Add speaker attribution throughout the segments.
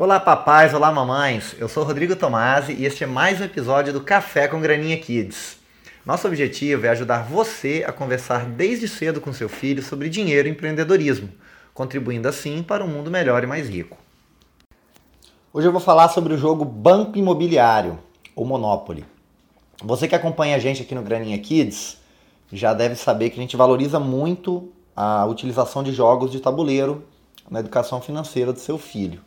Speaker 1: Olá papais, olá mamães, eu sou Rodrigo Tomasi e este é mais um episódio do Café com Graninha Kids. Nosso objetivo é ajudar você a conversar desde cedo com seu filho sobre dinheiro e empreendedorismo, contribuindo assim para um mundo melhor e mais rico. Hoje eu vou falar sobre o jogo Banco Imobiliário, ou Monopoly. Você que acompanha a gente aqui no Graninha Kids já deve saber que a gente valoriza muito a utilização de jogos de tabuleiro na educação financeira do seu filho.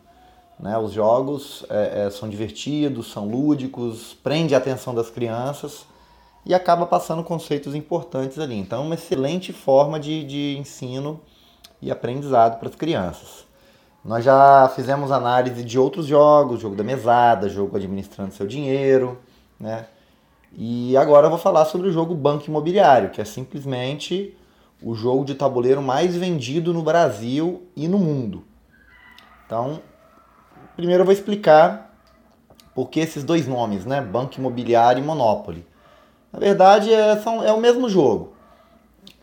Speaker 1: Né? Os jogos é, é, são divertidos, são lúdicos, prende a atenção das crianças e acaba passando conceitos importantes ali. Então, uma excelente forma de, de ensino e aprendizado para as crianças. Nós já fizemos análise de outros jogos, jogo da mesada, jogo administrando seu dinheiro, né? E agora eu vou falar sobre o jogo Banco Imobiliário, que é simplesmente o jogo de tabuleiro mais vendido no Brasil e no mundo. Então, Primeiro eu vou explicar por que esses dois nomes, né? Banco Imobiliário e Monopoly. Na verdade, é, são, é o mesmo jogo.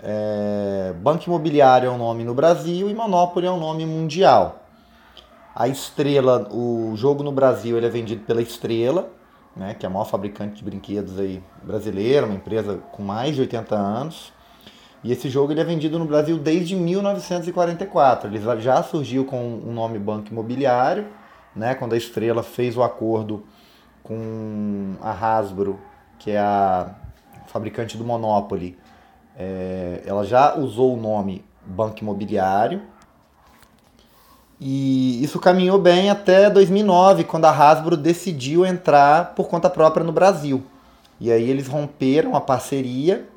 Speaker 1: É, Banco Imobiliário é um nome no Brasil e Monopoly é um nome mundial. A Estrela, o jogo no Brasil, ele é vendido pela Estrela, né, que é a maior fabricante de brinquedos aí brasileira, uma empresa com mais de 80 anos. E esse jogo ele é vendido no Brasil desde 1944. Ele já surgiu com o nome Banco Imobiliário né, quando a Estrela fez o acordo com a Hasbro, que é a fabricante do Monopoly, é, ela já usou o nome Banco Imobiliário. E isso caminhou bem até 2009, quando a Hasbro decidiu entrar por conta própria no Brasil. E aí eles romperam a parceria.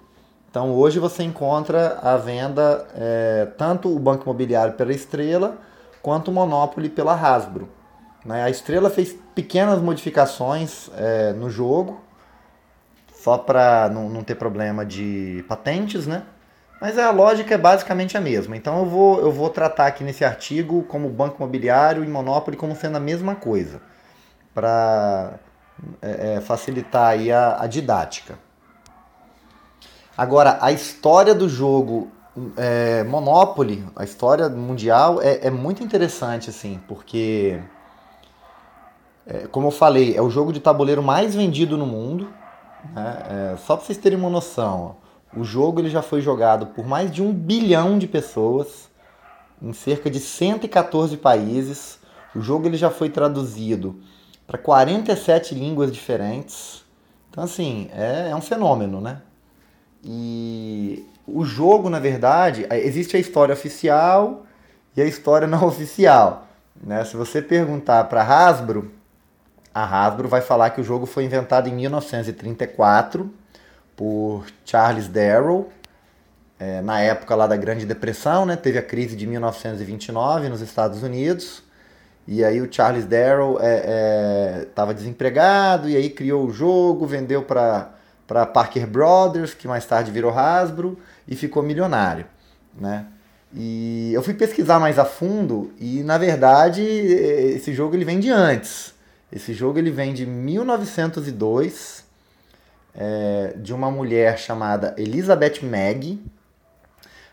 Speaker 1: Então hoje você encontra a venda é, tanto o Banco Imobiliário pela Estrela quanto o Monopoly pela Hasbro. Né? A Estrela fez pequenas modificações é, no jogo, só para não, não ter problema de patentes, né? Mas a lógica é basicamente a mesma. Então eu vou, eu vou tratar aqui nesse artigo como Banco Imobiliário e Monopoly como sendo a mesma coisa, para é, é, facilitar aí a, a, didática. Agora, a história do jogo é, Monopoly, a história mundial, é, é muito interessante, assim, porque é, como eu falei, é o jogo de tabuleiro mais vendido no mundo. Né? É, só para vocês terem uma noção, o jogo ele já foi jogado por mais de um bilhão de pessoas em cerca de 114 países. O jogo ele já foi traduzido para 47 línguas diferentes. Então, assim, é, é um fenômeno, né? E o jogo, na verdade, existe a história oficial e a história não oficial. Né? Se você perguntar para Hasbro, a Hasbro vai falar que o jogo foi inventado em 1934 por Charles Darrow, é, na época lá da Grande Depressão, né? Teve a crise de 1929 nos Estados Unidos. E aí o Charles Darrow estava é, é, desempregado e aí criou o jogo, vendeu para Parker Brothers, que mais tarde virou Hasbro e ficou milionário, né? E eu fui pesquisar mais a fundo e na verdade esse jogo ele vem de antes. Esse jogo ele vem de 1902, é, de uma mulher chamada Elizabeth Maggie.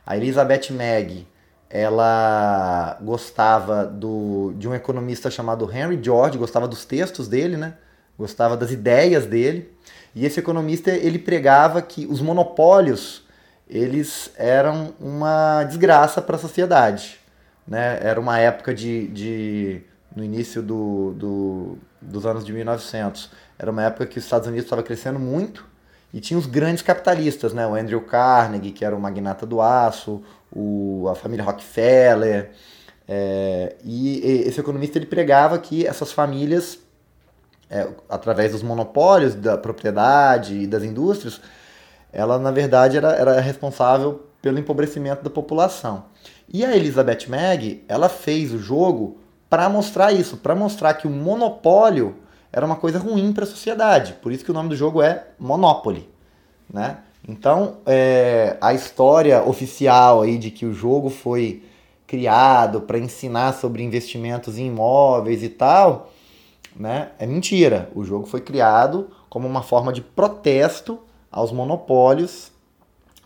Speaker 1: A Elizabeth Maggie, ela gostava do, de um economista chamado Henry George, gostava dos textos dele, né? Gostava das ideias dele. E esse economista, ele pregava que os monopólios, eles eram uma desgraça para a sociedade. Né? Era uma época de, de no início do, do, dos anos de 1900. Era uma época que os Estados Unidos estava crescendo muito e tinha os grandes capitalistas, né? O Andrew Carnegie, que era o magnata do aço, o, a família Rockefeller. É, e, e esse economista ele pregava que essas famílias, é, através dos monopólios da propriedade e das indústrias, ela na verdade era, era responsável pelo empobrecimento da população. E a Elizabeth Maggie, ela fez o jogo para mostrar isso, para mostrar que o monopólio era uma coisa ruim para a sociedade. Por isso que o nome do jogo é Monopoly, né? Então, é, a história oficial aí de que o jogo foi criado para ensinar sobre investimentos em imóveis e tal, né? É mentira. O jogo foi criado como uma forma de protesto aos monopólios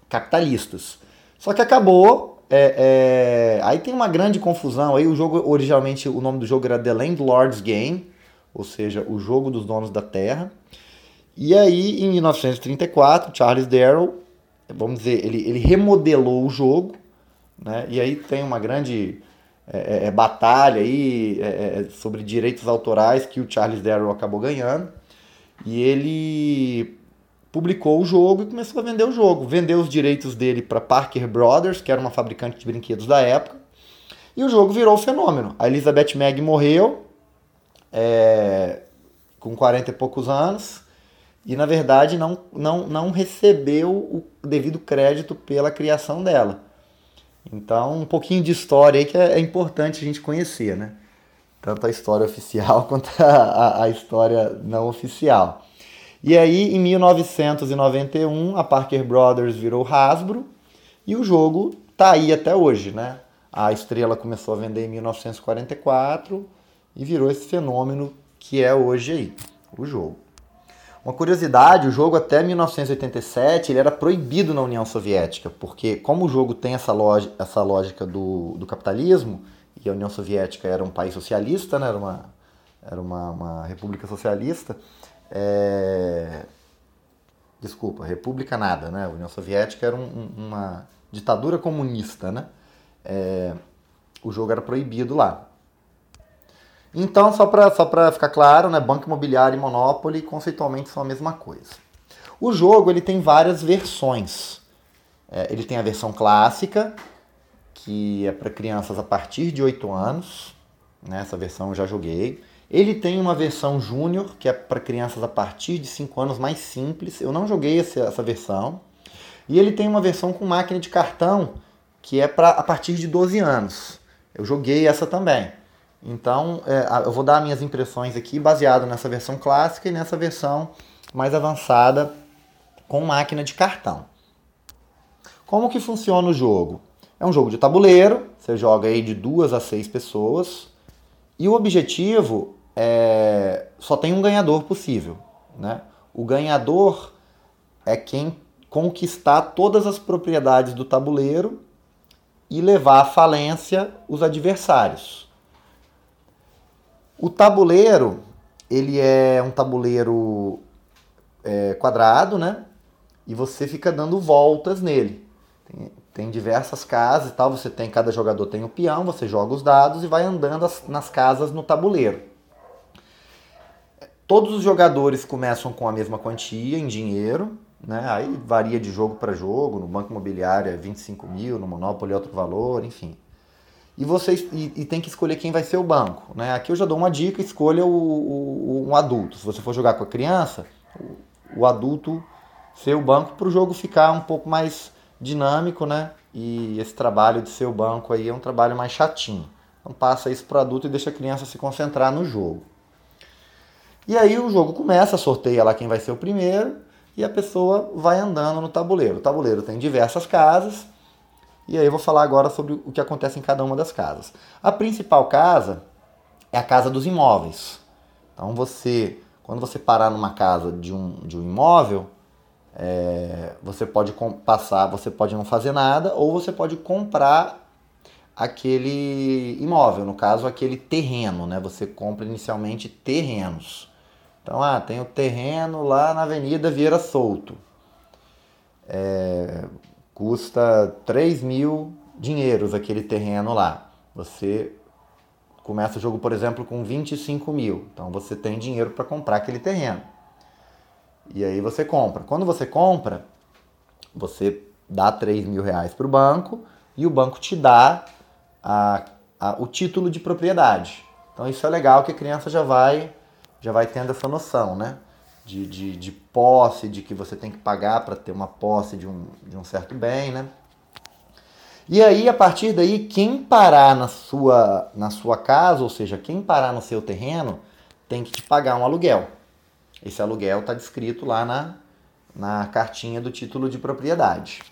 Speaker 1: capitalistas. Só que acabou é, é, aí tem uma grande confusão. Aí o jogo, originalmente, o nome do jogo era The Landlord's Game, ou seja, o jogo dos donos da terra. E aí, em 1934, Charles Darrow, vamos dizer, ele, ele remodelou o jogo, né? E aí tem uma grande é, é, é batalha aí é, sobre direitos autorais que o Charles Darrow acabou ganhando. E ele publicou o jogo e começou a vender o jogo. Vendeu os direitos dele para Parker Brothers, que era uma fabricante de brinquedos da época. E o jogo virou um fenômeno. A Elizabeth Meg morreu é, com 40 e poucos anos e, na verdade, não, não, não recebeu o devido crédito pela criação dela. Então, um pouquinho de história aí que é, é importante a gente conhecer, né? Tanto a história oficial quanto a, a, a história não oficial. E aí, em 1991, a Parker Brothers virou Hasbro e o jogo tá aí até hoje, né? A estrela começou a vender em 1944 e virou esse fenômeno que é hoje aí, o jogo. Uma curiosidade, o jogo até 1987 ele era proibido na União Soviética, porque como o jogo tem essa, lógica, essa lógica do, do capitalismo, e a União Soviética era um país socialista, né? era, uma, era uma, uma república socialista, é... Desculpa, República nada, né? A União Soviética era um, uma ditadura comunista, né? É... O jogo era proibido lá. Então, só para só ficar claro, né? Banco Imobiliário e Monopoly conceitualmente são a mesma coisa. O jogo ele tem várias versões. É, ele tem a versão clássica, que é para crianças a partir de 8 anos. Né? Essa versão eu já joguei. Ele tem uma versão júnior, que é para crianças a partir de 5 anos, mais simples. Eu não joguei essa, versão. E ele tem uma versão com máquina de cartão, que é para a partir de 12 anos. Eu joguei essa também. Então, é, eu vou dar minhas impressões aqui baseado nessa versão clássica e nessa versão mais avançada com máquina de cartão. Como que funciona o jogo? É um jogo de tabuleiro, você joga aí de duas a seis pessoas, e o objetivo é, só tem um ganhador possível. Né? O ganhador é quem conquistar todas as propriedades do tabuleiro e levar à falência os adversários. O tabuleiro, ele é um tabuleiro é, quadrado, né? E você fica dando voltas nele. Tem, tem, diversas casas e tal, você tem, cada jogador tem um peão, você joga os dados e vai andando as, nas casas no tabuleiro. Todos os jogadores começam com a mesma quantia em dinheiro, né? aí varia de jogo para jogo, no Banco Imobiliário é 25 mil, no Monopoly é outro valor, enfim. E, você, e, e, tem que escolher quem vai ser o banco. Né? Aqui eu já dou uma dica, escolha o, o, um adulto. Se você for jogar com a criança, o, o adulto ser o banco para o jogo ficar um pouco mais dinâmico, né? E esse trabalho de ser o banco aí é um trabalho mais chatinho. Então passa isso para adulto e deixa a criança se concentrar no jogo. E aí o jogo começa, sorteia lá quem vai ser o primeiro e a pessoa vai andando no tabuleiro. O tabuleiro tem diversas casas e aí eu vou falar agora sobre o que acontece em cada uma das casas. A principal casa é a casa dos imóveis. Então você, quando você parar numa casa de um, de um imóvel, é, você pode passar, você pode não fazer nada, ou você pode comprar aquele imóvel, no caso aquele terreno, né? Você compra inicialmente terrenos. Então, ah, tem o terreno lá na Avenida Vieira Solto. É, custa 3 mil dinheiros aquele terreno lá. Você começa o jogo, por exemplo, com 25 mil. Então você tem dinheiro para comprar aquele terreno. E aí você compra. Quando você compra, você dá 3 mil reais para o banco e o banco te dá a, a, o título de propriedade. Então isso é legal que a criança já vai já vai tendo essa noção, né? De, de, de posse, de que você tem que pagar para ter uma posse de um, de um certo bem, né? E aí, a partir daí, quem parar na sua, na sua casa, ou seja, quem parar no seu terreno, tem que te pagar um aluguel. Esse aluguel está descrito lá na, na cartinha do título de propriedade.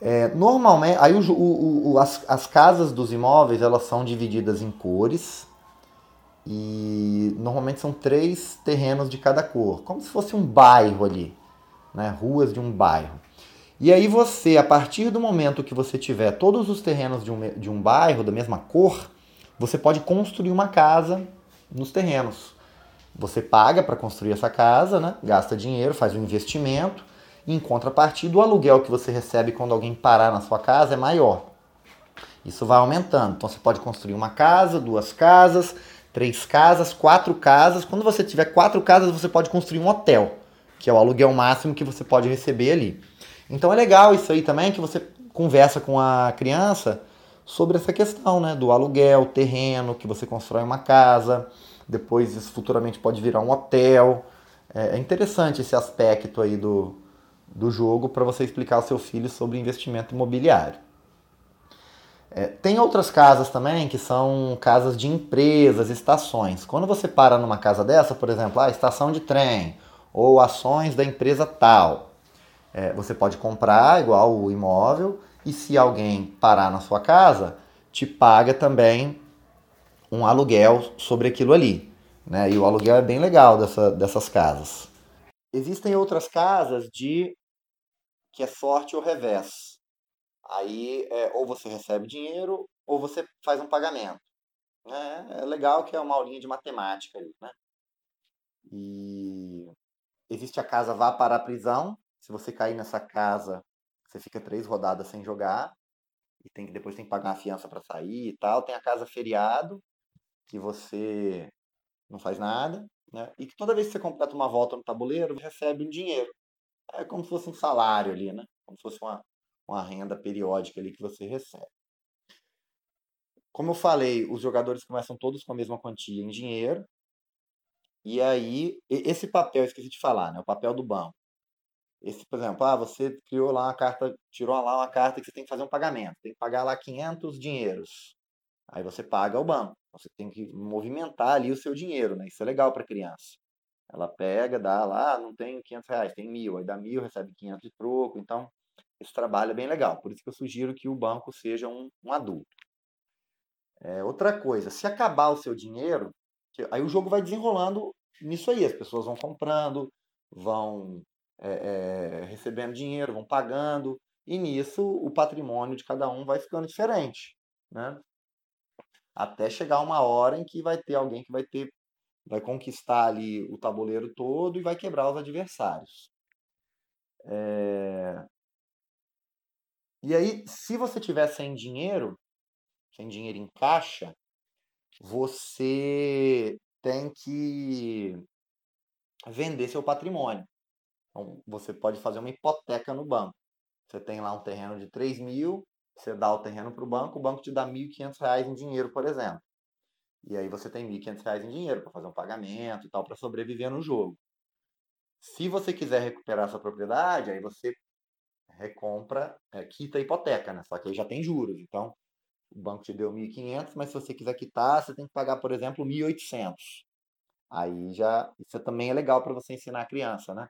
Speaker 1: É, normalmente, aí o, o, o, as, as casas dos imóveis elas são divididas em cores e normalmente são três terrenos de cada cor, como se fosse um bairro ali, né? ruas de um bairro. E aí você, a partir do momento que você tiver todos os terrenos de um, de um bairro da mesma cor, você pode construir uma casa nos terrenos. Você paga para construir essa casa, né? gasta dinheiro, faz um investimento, e em contrapartida, o aluguel que você recebe quando alguém parar na sua casa é maior. Isso vai aumentando. Então você pode construir uma casa, duas casas, três casas, quatro casas. Quando você tiver quatro casas, você pode construir um hotel, que é o aluguel máximo que você pode receber ali. Então é legal isso aí também, que você conversa com a criança sobre essa questão, né? Do aluguel, terreno, que você constrói uma casa, depois isso futuramente pode virar um hotel. É, é interessante esse aspecto aí do, do jogo para você explicar ao seu filho sobre investimento imobiliário. É, tem outras casas também que são casas de empresas, estações. Quando você para numa casa dessa, por exemplo, a estação de trem ou ações da empresa tal, é, você pode comprar igual o imóvel e se alguém parar na sua casa, te paga também um aluguel sobre aquilo ali. Né? E o aluguel é bem legal dessa, dessas casas. Existem outras casas de que é sorte ou revés. Aí é, ou você recebe dinheiro ou você faz um pagamento. É, é legal que é uma aulinha de matemática ali, né? E existe a casa vá para a prisão. Se você cair nessa casa, você fica três rodadas sem jogar e tem que depois tem que pagar uma fiança para sair e tal. Tem a casa feriado que você não faz nada, né? E que toda vez que você completa uma volta no tabuleiro, você recebe um dinheiro. É como se fosse um salário ali, né? Como se fosse uma, uma renda periódica ali que você recebe. Como eu falei, os jogadores começam todos com a mesma quantia em dinheiro. E aí, esse papel, esqueci de falar, né? O papel do banco. Esse, por exemplo, ah, você criou lá uma carta, tirou lá uma carta que você tem que fazer um pagamento, tem que pagar lá 500 dinheiros. Aí você paga ao banco. Você tem que movimentar ali o seu dinheiro, né? Isso é legal para criança. Ela pega, dá lá, ah, não tem 500 reais, tem mil. Aí dá mil, recebe 500 de troco. Então, esse trabalho é bem legal. Por isso que eu sugiro que o banco seja um, um adulto. É, outra coisa, se acabar o seu dinheiro, aí o jogo vai desenrolando nisso aí. As pessoas vão comprando, vão é, é, recebendo dinheiro, vão pagando. E nisso o patrimônio de cada um vai ficando diferente. Né? Até chegar uma hora em que vai ter alguém que vai ter vai conquistar ali o tabuleiro todo e vai quebrar os adversários. É... E aí, se você tiver sem dinheiro, sem dinheiro em caixa, você tem que vender seu patrimônio. Então, você pode fazer uma hipoteca no banco. Você tem lá um terreno de 3 mil, você dá o terreno para o banco, o banco te dá R$ 1.500 em dinheiro, por exemplo. E aí você tem R$ 1.500 em dinheiro para fazer um pagamento e tal, para sobreviver no jogo. Se você quiser recuperar essa propriedade, aí você recompra, é, quita a hipoteca, né? Só que aí já tem juros. Então, o banco te deu 1.500, mas se você quiser quitar, você tem que pagar, por exemplo, 1.800. Aí já, isso também é legal para você ensinar a criança, né?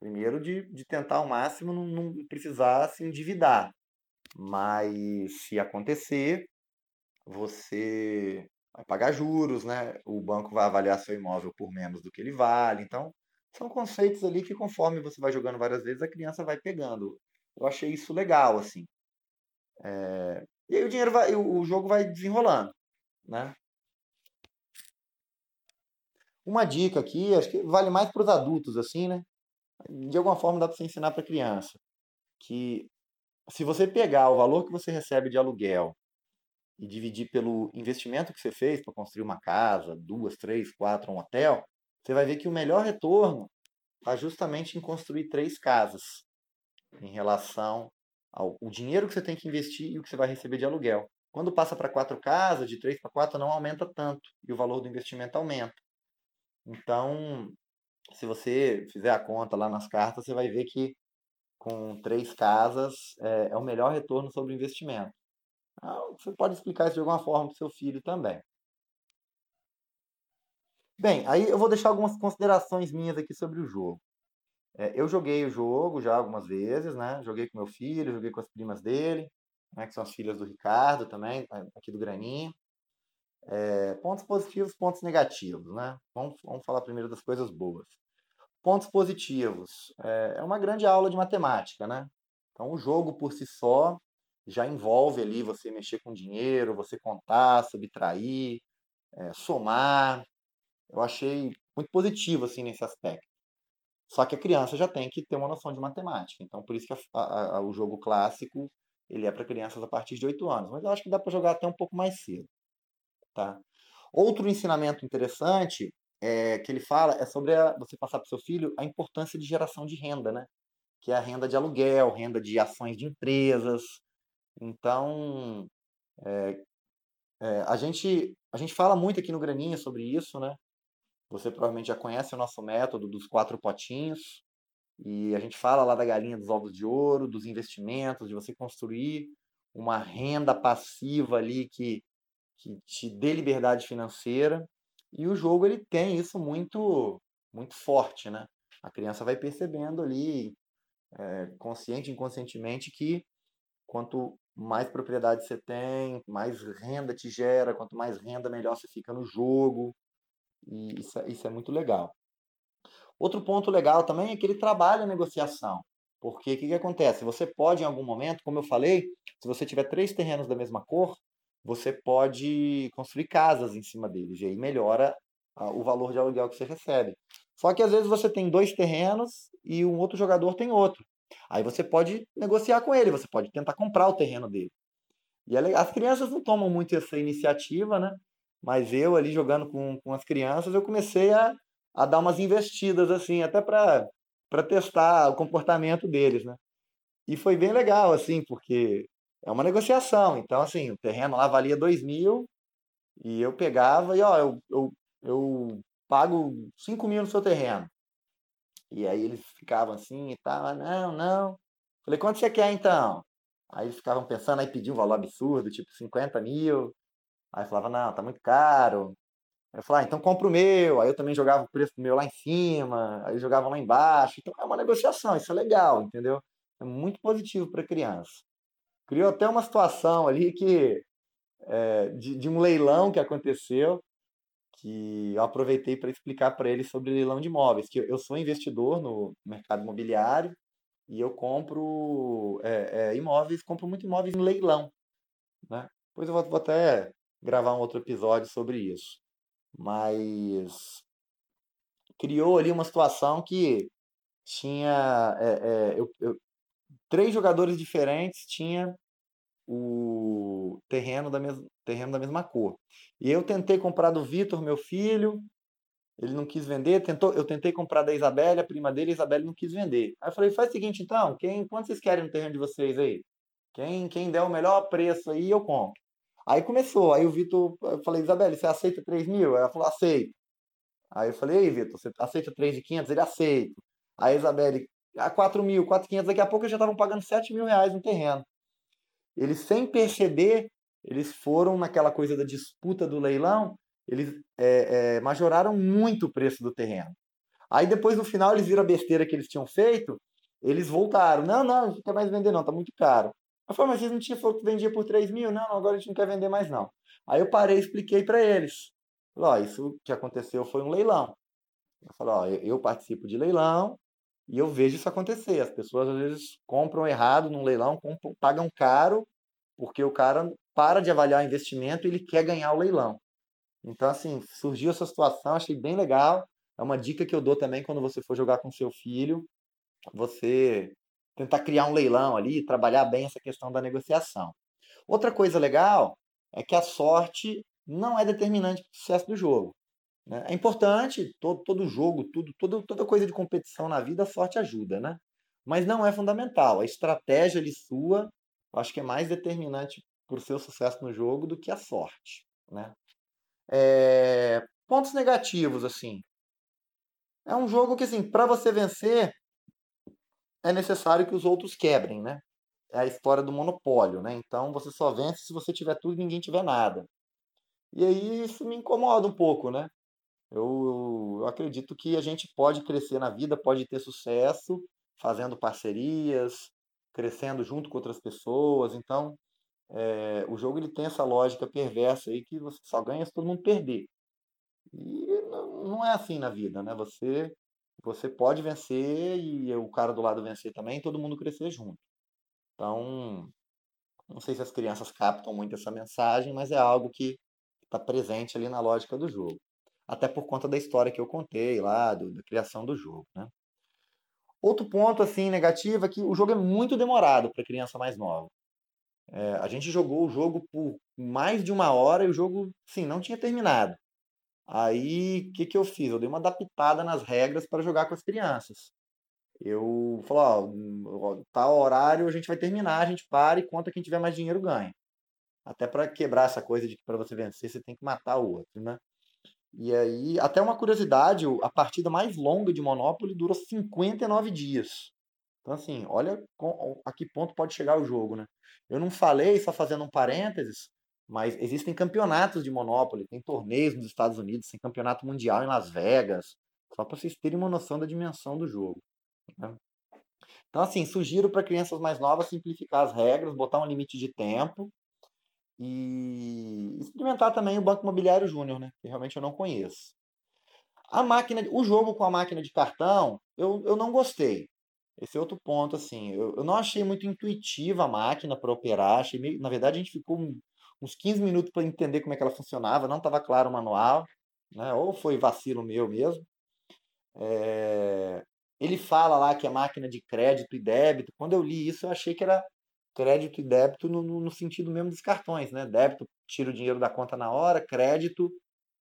Speaker 1: Primeiro de, de tentar ao máximo não, não precisar se endividar. Mas se acontecer, você vai pagar juros, né? O banco vai avaliar seu imóvel por menos do que ele vale. Então, são conceitos ali que conforme você vai jogando várias vezes, a criança vai pegando. Eu achei isso legal, assim. É... E aí o dinheiro vai, o jogo vai desenrolando, né? Uma dica aqui, acho que vale mais para os adultos, assim, né? De alguma forma dá para você ensinar para criança que se você pegar o valor que você recebe de aluguel e dividir pelo investimento que você fez para construir uma casa, duas, três, quatro, um hotel, você vai ver que o melhor retorno está justamente em construir três casas em relação ao o dinheiro que você tem que investir e o que você vai receber de aluguel. Quando passa para quatro casas, de três para quatro, não aumenta tanto e o valor do investimento aumenta. Então, se você fizer a conta lá nas cartas, você vai ver que com três casas é, é o melhor retorno sobre o investimento. Então, você pode explicar isso de alguma forma para o seu filho também. Bem, aí eu vou deixar algumas considerações minhas aqui sobre o jogo. É, eu joguei o jogo já algumas vezes, né? Joguei com meu filho, joguei com as primas dele, né? que são as filhas do Ricardo também, aqui do Graninho. É, pontos positivos, pontos negativos, né? Vamos, vamos falar primeiro das coisas boas. Pontos positivos. É, é uma grande aula de matemática, né? Então o jogo por si só já envolve ali você mexer com dinheiro, você contar, subtrair, é, somar. Eu achei muito positivo assim nesse aspecto. Só que a criança já tem que ter uma noção de matemática. Então por isso que a, a, o jogo clássico ele é para crianças a partir de 8 anos. Mas eu acho que dá para jogar até um pouco mais cedo. Tá? Outro ensinamento interessante é, que ele fala é sobre a, você passar para o seu filho a importância de geração de renda, né? Que é a renda de aluguel, renda de ações de empresas. Então, é, é, a, gente, a gente fala muito aqui no Graninha sobre isso, né? Você provavelmente já conhece o nosso método dos quatro potinhos. E a gente fala lá da galinha dos ovos de ouro, dos investimentos, de você construir uma renda passiva ali que, que te dê liberdade financeira. E o jogo ele tem isso muito muito forte, né? A criança vai percebendo ali, é, consciente inconscientemente, que quanto mais propriedade você tem, mais renda te gera, quanto mais renda, melhor você fica no jogo. E isso, é, isso é muito legal. Outro ponto legal também é que ele trabalha a negociação. Porque o que, que acontece? Você pode, em algum momento, como eu falei, se você tiver três terrenos da mesma cor, você pode construir casas em cima deles. E aí melhora o valor de aluguel que você recebe. Só que às vezes você tem dois terrenos e um outro jogador tem outro. Aí você pode negociar com ele, você pode tentar comprar o terreno dele. E é as crianças não tomam muito essa iniciativa, né? Mas eu ali jogando com, com as crianças, eu comecei a, a dar umas investidas assim, até para testar o comportamento deles, né? E foi bem legal, assim, porque é uma negociação. Então, assim, o terreno lá valia 2 mil e eu pegava e, ó, eu, eu, eu pago 5 mil no seu terreno. E aí eles ficavam assim e tal, não, não. Falei, quanto você quer então? Aí eles ficavam pensando, aí pediam um valor absurdo, tipo 50 mil. Aí falava, não, tá muito caro. Aí eu falava, ah, então compra o meu. Aí eu também jogava o preço do meu lá em cima, aí jogavam lá embaixo. Então é uma negociação, isso é legal, entendeu? É muito positivo para criança. Criou até uma situação ali que é, de, de um leilão que aconteceu, que eu aproveitei para explicar para ele sobre leilão de imóveis, que eu sou investidor no mercado imobiliário e eu compro é, é, imóveis, compro muito imóveis em leilão. Né? Depois eu vou, vou até gravar um outro episódio sobre isso mas criou ali uma situação que tinha é, é, eu, eu, três jogadores diferentes tinha o terreno da, mes, terreno da mesma cor. E eu tentei comprar do Vitor, meu filho, ele não quis vender, tentou, eu tentei comprar da Isabelle, a prima dele, a Isabelle não quis vender. Aí eu falei, faz o seguinte então, quem, quanto vocês querem no terreno de vocês aí? Quem, quem der o melhor preço aí, eu compro. Aí começou, aí o Vitor, eu falei, Isabelle, você aceita 3 mil? Ela falou, aceito. Aí eu falei, ei, Vitor, você aceita 3 de 500? Ele aceita. Aí a Isabelle, a 4 mil, 4 500, daqui a pouco eles já estavam pagando 7 mil reais no terreno. Eles, sem perceber, eles foram naquela coisa da disputa do leilão, eles é, é, majoraram muito o preço do terreno. Aí depois, no final, eles viram a besteira que eles tinham feito, eles voltaram. Não, não, não quer mais vender não, tá muito caro. Eu mas vocês não tinham falado que vendia por 3 mil? Não, agora a gente não quer vender mais não. Aí eu parei e expliquei para eles. Ó, isso que aconteceu foi um leilão. Eu falei, ó, eu participo de leilão e eu vejo isso acontecer. As pessoas às vezes compram errado num leilão, compram, pagam caro, porque o cara para de avaliar o investimento e ele quer ganhar o leilão. Então, assim, surgiu essa situação, achei bem legal. É uma dica que eu dou também quando você for jogar com seu filho. Você tentar criar um leilão ali, trabalhar bem essa questão da negociação. Outra coisa legal é que a sorte não é determinante para o sucesso do jogo. Né? É importante, todo, todo jogo, tudo, todo, toda coisa de competição na vida, a sorte ajuda, né? Mas não é fundamental. A estratégia ali sua, eu acho que é mais determinante para o seu sucesso no jogo do que a sorte, né? É... Pontos negativos, assim. É um jogo que, assim, para você vencer, é necessário que os outros quebrem, né? É a história do monopólio, né? Então você só vence se você tiver tudo e ninguém tiver nada. E aí isso me incomoda um pouco, né? Eu, eu acredito que a gente pode crescer na vida, pode ter sucesso fazendo parcerias, crescendo junto com outras pessoas. Então, é, o jogo ele tem essa lógica perversa aí que você só ganha se todo mundo perder. E não é assim na vida, né? Você você pode vencer e o cara do lado vencer também, todo mundo crescer junto. Então, não sei se as crianças captam muito essa mensagem, mas é algo que está presente ali na lógica do jogo. Até por conta da história que eu contei lá, do, da criação do jogo. Né? Outro ponto assim negativo é que o jogo é muito demorado para criança mais nova. É, a gente jogou o jogo por mais de uma hora e o jogo, sim, não tinha terminado. Aí, o que, que eu fiz? Eu dei uma adaptada nas regras para jogar com as crianças. Eu falei, ó, tá horário, a gente vai terminar, a gente para e conta quem tiver mais dinheiro ganha. Até para quebrar essa coisa de que para você vencer você tem que matar o outro, né? E aí, até uma curiosidade, a partida mais longa de Monopoly durou 59 dias. Então, assim, olha a que ponto pode chegar o jogo, né? Eu não falei, só fazendo um parênteses, mas existem campeonatos de Monopoly, tem torneios nos Estados Unidos, tem campeonato mundial em Las Vegas, só para vocês terem uma noção da dimensão do jogo. Né? Então, assim, sugiro para crianças mais novas simplificar as regras, botar um limite de tempo e experimentar também o Banco Imobiliário Júnior, né? Que realmente eu não conheço. A máquina, o jogo com a máquina de cartão, eu, eu não gostei. Esse é outro ponto, assim. Eu, eu não achei muito intuitiva a máquina para operar. Achei meio, na verdade, a gente ficou uns 15 minutos para entender como é que ela funcionava. Não estava claro o manual, né? Ou foi vacilo meu mesmo. É... Ele fala lá que é máquina de crédito e débito. Quando eu li isso, eu achei que era crédito e débito no, no, sentido mesmo dos cartões, né? Débito, tira o dinheiro da conta na hora, crédito,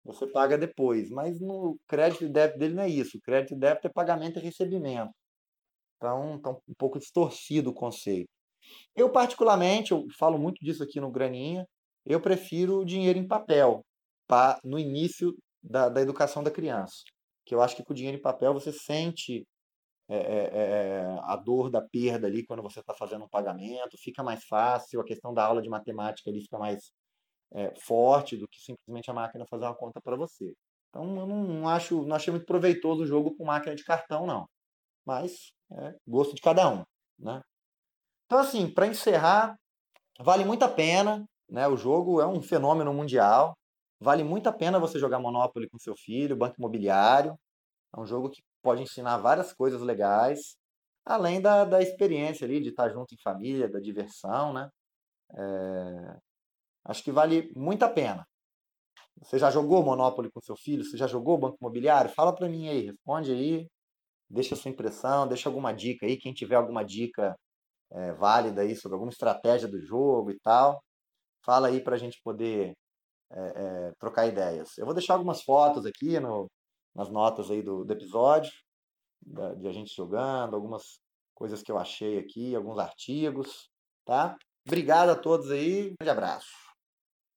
Speaker 1: você paga depois. Mas no crédito e débito dele não é isso. Crédito e débito é pagamento e recebimento. Então, tá um pouco distorcido o conceito. Eu, particularmente, eu falo muito disso aqui no Graninha, eu prefiro o dinheiro em papel pra, no início da, da educação da criança. Que eu acho que com o dinheiro em papel você sente é, é, a dor da perda ali quando você está fazendo um pagamento, fica mais fácil, a questão da aula de matemática ali fica mais é, forte do que simplesmente a máquina fazer uma conta para você. Então eu não, não, acho, não achei muito proveitoso o jogo com máquina de cartão, não. Mas é gosto de cada um. Né? Então, assim, para encerrar, vale muito a pena. Né? O jogo é um fenômeno mundial. Vale muito a pena você jogar Monopoly com seu filho, Banco Imobiliário. É um jogo que pode ensinar várias coisas legais, além da, da experiência ali de estar junto em família, da diversão, né? É... Acho que vale muito a pena. Você já jogou Monopoly com seu filho? Você já jogou Banco Imobiliário? Fala para mim aí, responde aí, deixa sua impressão, deixa alguma dica aí, quem tiver alguma dica é, válida aí sobre alguma estratégia do jogo e tal, fala aí para a gente poder é, é, trocar ideias. Eu vou deixar algumas fotos aqui no, nas notas aí do, do episódio, da, de a gente jogando, algumas coisas que eu achei aqui, alguns artigos, tá? Obrigado a todos aí, um grande abraço.